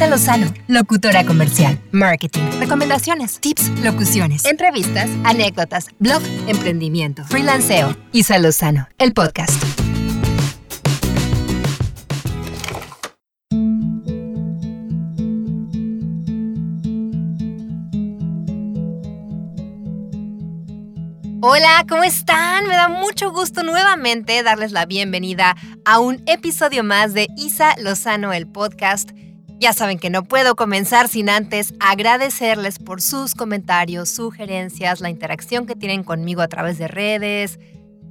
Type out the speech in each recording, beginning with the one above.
Isa Lozano, locutora comercial, marketing, recomendaciones, tips, locuciones, entrevistas, anécdotas, blog, emprendimiento, freelanceo. Isa Lozano, el podcast. Hola, ¿cómo están? Me da mucho gusto nuevamente darles la bienvenida a un episodio más de Isa Lozano, el podcast. Ya saben que no puedo comenzar sin antes agradecerles por sus comentarios, sugerencias, la interacción que tienen conmigo a través de redes,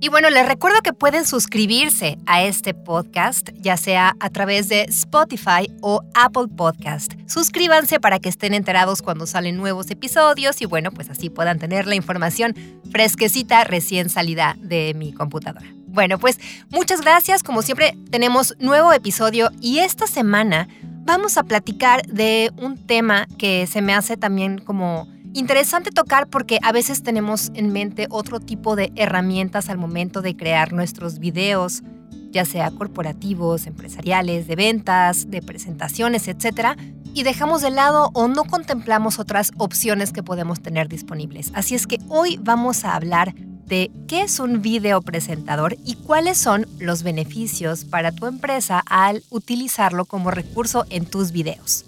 y bueno, les recuerdo que pueden suscribirse a este podcast, ya sea a través de Spotify o Apple Podcast. Suscríbanse para que estén enterados cuando salen nuevos episodios y bueno, pues así puedan tener la información fresquecita recién salida de mi computadora. Bueno, pues muchas gracias. Como siempre, tenemos nuevo episodio y esta semana vamos a platicar de un tema que se me hace también como Interesante tocar porque a veces tenemos en mente otro tipo de herramientas al momento de crear nuestros videos, ya sea corporativos, empresariales, de ventas, de presentaciones, etc. Y dejamos de lado o no contemplamos otras opciones que podemos tener disponibles. Así es que hoy vamos a hablar de qué es un video presentador y cuáles son los beneficios para tu empresa al utilizarlo como recurso en tus videos.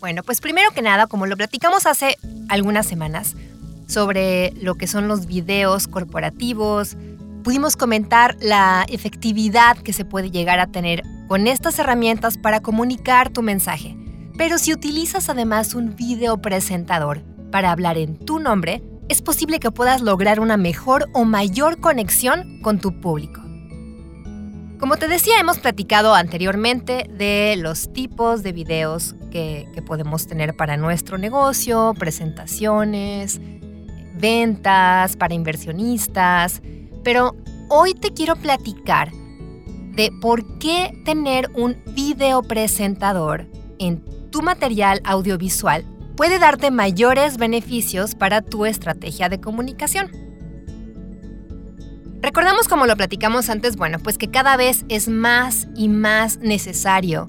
Bueno, pues primero que nada, como lo platicamos hace algunas semanas sobre lo que son los videos corporativos, pudimos comentar la efectividad que se puede llegar a tener con estas herramientas para comunicar tu mensaje. Pero si utilizas además un video presentador para hablar en tu nombre, es posible que puedas lograr una mejor o mayor conexión con tu público. Como te decía, hemos platicado anteriormente de los tipos de videos que, podemos tener para nuestro negocio, presentaciones, ventas, para inversionistas, pero hoy te quiero platicar de por qué tener un video presentador en tu material audiovisual puede darte mayores beneficios para tu estrategia de comunicación. Recordamos como lo platicamos antes, bueno, pues que cada vez es más y más necesario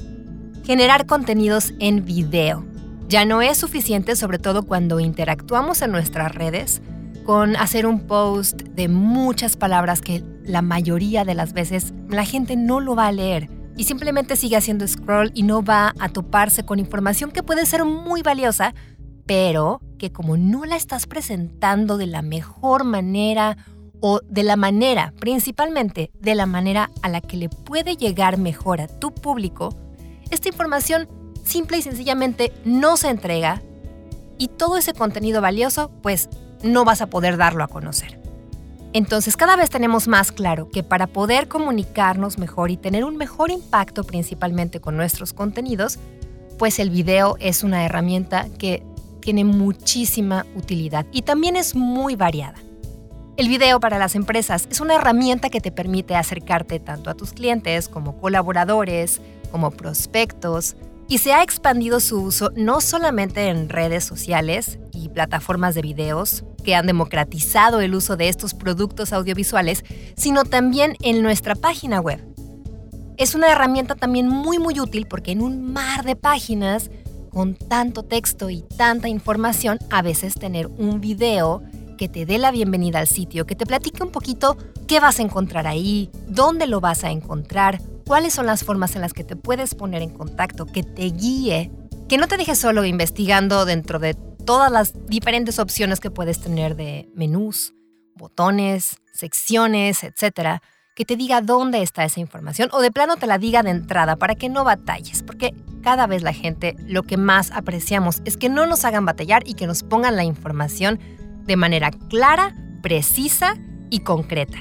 generar contenidos en video. Ya no es suficiente, sobre todo cuando interactuamos en nuestras redes, con hacer un post de muchas palabras que la mayoría de las veces la gente no lo va a leer y simplemente sigue haciendo scroll y no va a toparse con información que puede ser muy valiosa, pero que como no la estás presentando de la mejor manera o de la manera, principalmente de la manera a la que le puede llegar mejor a tu público, esta información simple y sencillamente no se entrega y todo ese contenido valioso pues no vas a poder darlo a conocer. Entonces cada vez tenemos más claro que para poder comunicarnos mejor y tener un mejor impacto principalmente con nuestros contenidos, pues el video es una herramienta que tiene muchísima utilidad y también es muy variada. El video para las empresas es una herramienta que te permite acercarte tanto a tus clientes como colaboradores, como prospectos, y se ha expandido su uso no solamente en redes sociales y plataformas de videos, que han democratizado el uso de estos productos audiovisuales, sino también en nuestra página web. Es una herramienta también muy muy útil porque en un mar de páginas, con tanto texto y tanta información, a veces tener un video que te dé la bienvenida al sitio, que te platique un poquito qué vas a encontrar ahí, dónde lo vas a encontrar, cuáles son las formas en las que te puedes poner en contacto, que te guíe, que no te dejes solo investigando dentro de todas las diferentes opciones que puedes tener de menús, botones, secciones, etcétera, que te diga dónde está esa información o de plano te la diga de entrada para que no batalles, porque cada vez la gente lo que más apreciamos es que no nos hagan batallar y que nos pongan la información de manera clara, precisa y concreta.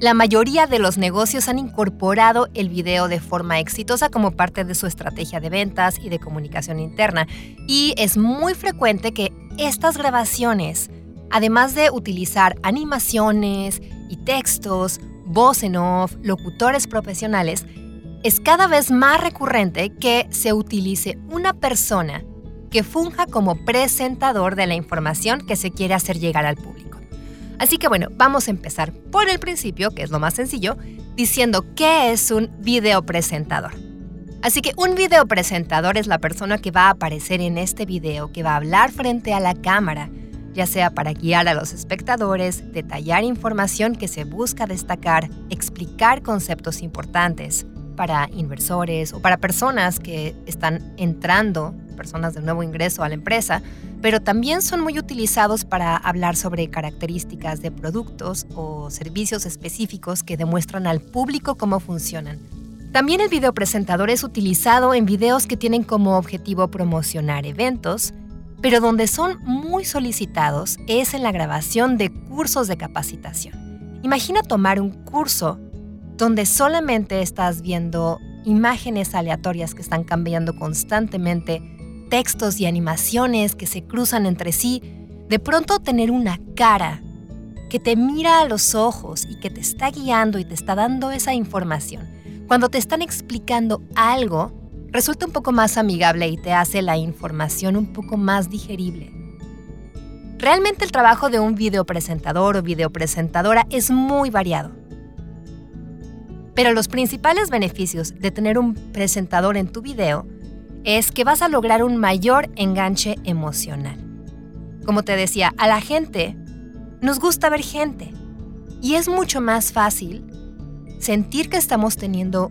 La mayoría de los negocios han incorporado el video de forma exitosa como parte de su estrategia de ventas y de comunicación interna. Y es muy frecuente que estas grabaciones, además de utilizar animaciones y textos, voz en off, locutores profesionales, es cada vez más recurrente que se utilice una persona que funja como presentador de la información que se quiere hacer llegar al público. Así que bueno, vamos a empezar por el principio, que es lo más sencillo, diciendo qué es un video presentador. Así que un video presentador es la persona que va a aparecer en este video, que va a hablar frente a la cámara, ya sea para guiar a los espectadores, detallar información que se busca destacar, explicar conceptos importantes para inversores o para personas que están entrando, personas de nuevo ingreso a la empresa, pero también son muy utilizados para hablar sobre características de productos o servicios específicos que demuestran al público cómo funcionan. También el video presentador es utilizado en videos que tienen como objetivo promocionar eventos, pero donde son muy solicitados es en la grabación de cursos de capacitación. Imagina tomar un curso donde solamente estás viendo imágenes aleatorias que están cambiando constantemente, textos y animaciones que se cruzan entre sí, de pronto tener una cara que te mira a los ojos y que te está guiando y te está dando esa información cuando te están explicando algo, resulta un poco más amigable y te hace la información un poco más digerible. Realmente el trabajo de un videopresentador o videopresentadora es muy variado. Pero los principales beneficios de tener un presentador en tu video es que vas a lograr un mayor enganche emocional. Como te decía, a la gente nos gusta ver gente y es mucho más fácil sentir que estamos teniendo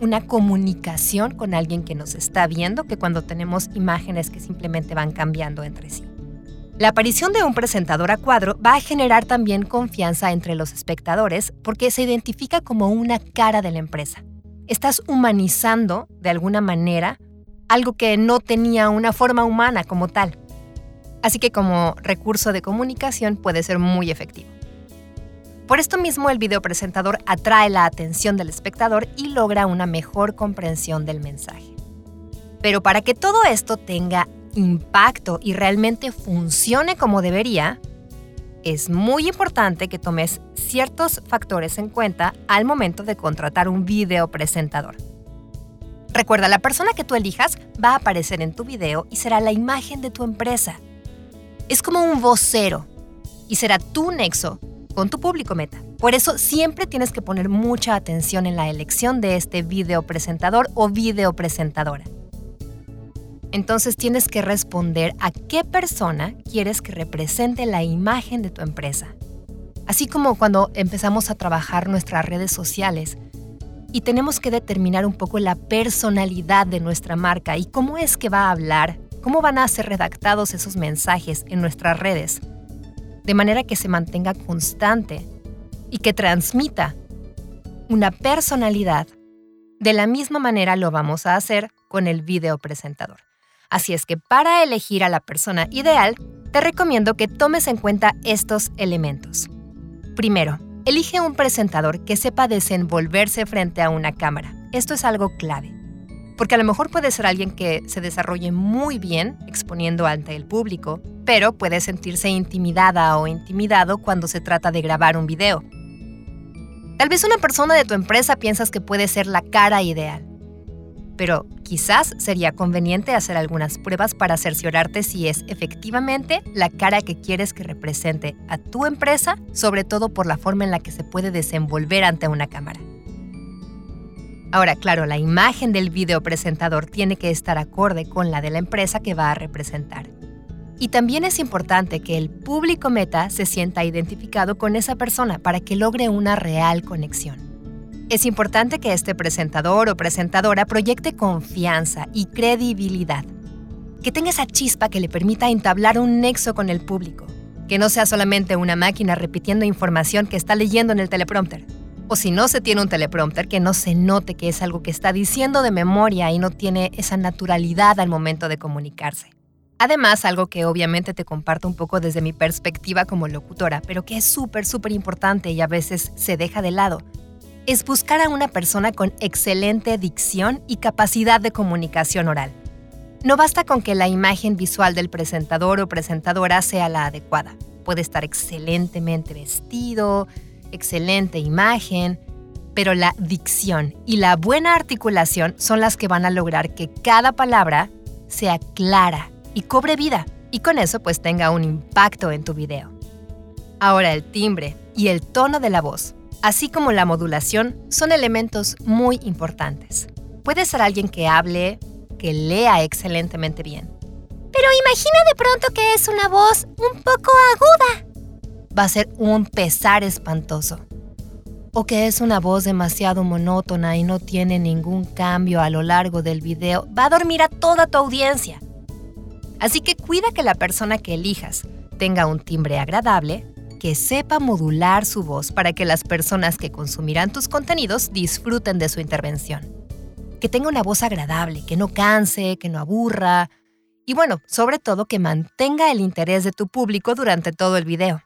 una comunicación con alguien que nos está viendo que cuando tenemos imágenes que simplemente van cambiando entre sí. La aparición de un presentador a cuadro va a generar también confianza entre los espectadores porque se identifica como una cara de la empresa. Estás humanizando, de alguna manera, algo que no tenía una forma humana como tal. Así que como recurso de comunicación puede ser muy efectivo. Por esto mismo el videopresentador atrae la atención del espectador y logra una mejor comprensión del mensaje. Pero para que todo esto tenga impacto y realmente funcione como debería, es muy importante que tomes ciertos factores en cuenta al momento de contratar un videopresentador. Recuerda, la persona que tú elijas va a aparecer en tu video y será la imagen de tu empresa. Es como un vocero y será tu nexo con tu público meta. Por eso siempre tienes que poner mucha atención en la elección de este video presentador o video presentadora. Entonces tienes que responder a qué persona quieres que represente la imagen de tu empresa. Así como cuando empezamos a trabajar nuestras redes sociales y tenemos que determinar un poco la personalidad de nuestra marca y cómo es que va a hablar, cómo van a ser redactados esos mensajes en nuestras redes de manera que se mantenga constante y que transmita una personalidad. De la misma manera lo vamos a hacer con el video presentador. Así es que para elegir a la persona ideal, te recomiendo que tomes en cuenta estos elementos. Primero, elige un presentador que sepa desenvolverse frente a una cámara. Esto es algo clave. Porque a lo mejor puede ser alguien que se desarrolle muy bien exponiendo ante el público, pero puede sentirse intimidada o intimidado cuando se trata de grabar un video. Tal vez una persona de tu empresa piensas que puede ser la cara ideal, pero quizás sería conveniente hacer algunas pruebas para cerciorarte si es efectivamente la cara que quieres que represente a tu empresa, sobre todo por la forma en la que se puede desenvolver ante una cámara. Ahora, claro, la imagen del video presentador tiene que estar acorde con la de la empresa que va a representar. Y también es importante que el público meta se sienta identificado con esa persona para que logre una real conexión. Es importante que este presentador o presentadora proyecte confianza y credibilidad, que tenga esa chispa que le permita entablar un nexo con el público, que no sea solamente una máquina repitiendo información que está leyendo en el teleprompter. O si no se tiene un teleprompter, que no se note que es algo que está diciendo de memoria y no tiene esa naturalidad al momento de comunicarse. Además, algo que obviamente te comparto un poco desde mi perspectiva como locutora, pero que es súper, súper importante y a veces se deja de lado, es buscar a una persona con excelente dicción y capacidad de comunicación oral. No basta con que la imagen visual del presentador o presentadora sea la adecuada. Puede estar excelentemente vestido, excelente imagen, pero la dicción y la buena articulación son las que van a lograr que cada palabra sea clara y cobre vida y con eso pues tenga un impacto en tu video. Ahora el timbre y el tono de la voz, así como la modulación, son elementos muy importantes. puede ser alguien que hable, que lea excelentemente bien. Pero imagina de pronto que es una voz un poco aguda. Va a ser un pesar espantoso. O que es una voz demasiado monótona y no tiene ningún cambio a lo largo del video. Va a dormir a toda tu audiencia. Así que cuida que la persona que elijas tenga un timbre agradable, que sepa modular su voz para que las personas que consumirán tus contenidos disfruten de su intervención. Que tenga una voz agradable, que no canse, que no aburra. Y bueno, sobre todo que mantenga el interés de tu público durante todo el video.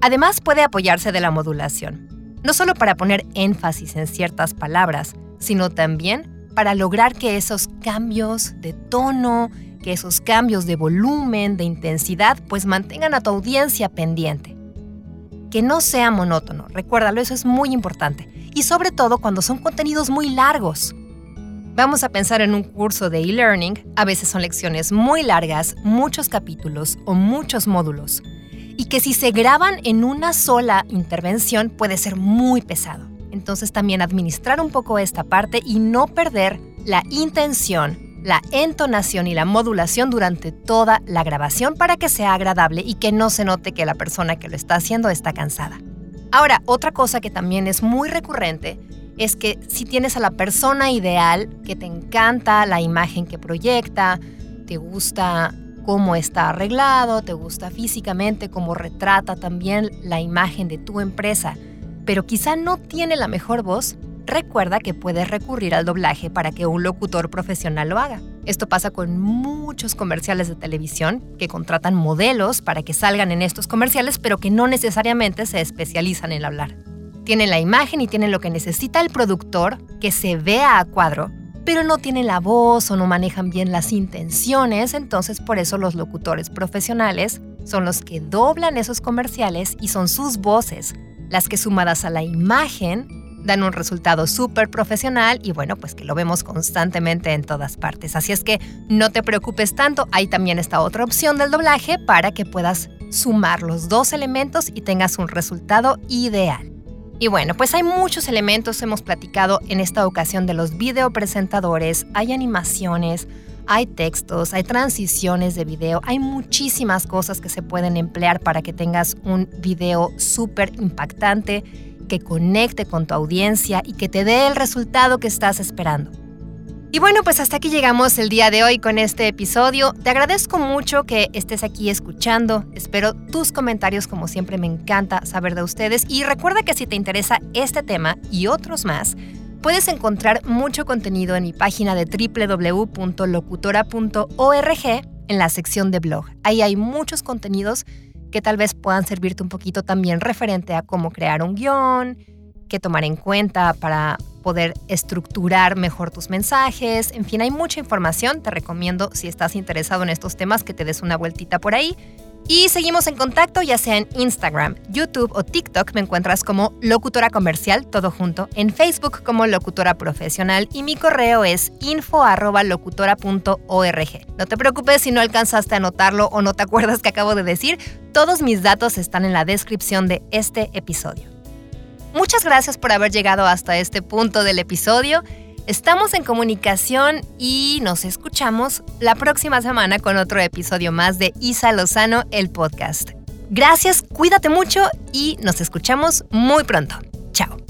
Además puede apoyarse de la modulación, no solo para poner énfasis en ciertas palabras, sino también para lograr que esos cambios de tono, que esos cambios de volumen, de intensidad, pues mantengan a tu audiencia pendiente. Que no sea monótono, recuérdalo, eso es muy importante. Y sobre todo cuando son contenidos muy largos. Vamos a pensar en un curso de e-learning, a veces son lecciones muy largas, muchos capítulos o muchos módulos. Y que si se graban en una sola intervención puede ser muy pesado. Entonces también administrar un poco esta parte y no perder la intención la entonación y la modulación durante toda la grabación para que sea agradable y que no se note que la persona que lo está haciendo está cansada. Ahora, otra cosa que también es muy recurrente es que si tienes a la persona ideal, que te encanta la imagen que proyecta, te gusta cómo está arreglado, te gusta físicamente, cómo retrata también la imagen de tu empresa, pero quizá no tiene la mejor voz, recuerda que puedes recurrir al doblaje para que un locutor profesional lo haga. Esto pasa con muchos comerciales de televisión que contratan modelos para que salgan en estos comerciales, pero que no necesariamente se especializan en hablar. Tienen la imagen y tienen lo que necesita el productor, que se vea a cuadro, pero no tienen la voz o no manejan bien las intenciones, entonces por eso los locutores profesionales son los que doblan esos comerciales y son sus voces las que sumadas a la imagen dan un resultado súper profesional y bueno, pues que lo vemos constantemente en todas partes. Así es que no te preocupes tanto, hay también esta otra opción del doblaje para que puedas sumar los dos elementos y tengas un resultado ideal. Y bueno, pues hay muchos elementos, hemos platicado en esta ocasión de los videopresentadores, hay animaciones, hay textos, hay transiciones de video, hay muchísimas cosas que se pueden emplear para que tengas un video súper impactante que conecte con tu audiencia y que te dé el resultado que estás esperando. Y bueno, pues hasta aquí llegamos el día de hoy con este episodio. Te agradezco mucho que estés aquí escuchando. Espero tus comentarios, como siempre me encanta saber de ustedes. Y recuerda que si te interesa este tema y otros más, puedes encontrar mucho contenido en mi página de www.locutora.org en la sección de blog. Ahí hay muchos contenidos que tal vez puedan servirte un poquito también referente a cómo crear un guion, qué tomar en cuenta para poder estructurar mejor tus mensajes. En fin, hay mucha información. Te recomiendo, si estás interesado en estos temas, que te des una vueltita por ahí. Y seguimos en contacto, ya sea en Instagram, YouTube o TikTok, me encuentras como locutora comercial, todo junto, en Facebook como locutora profesional y mi correo es info.locutora.org. No te preocupes si no alcanzaste a anotarlo o no te acuerdas que acabo de decir, todos mis datos están en la descripción de este episodio. Muchas gracias por haber llegado hasta este punto del episodio. Estamos en comunicación y nos escuchamos la próxima semana con otro episodio más de Isa Lozano, el podcast. Gracias, cuídate mucho y nos escuchamos muy pronto. Chao.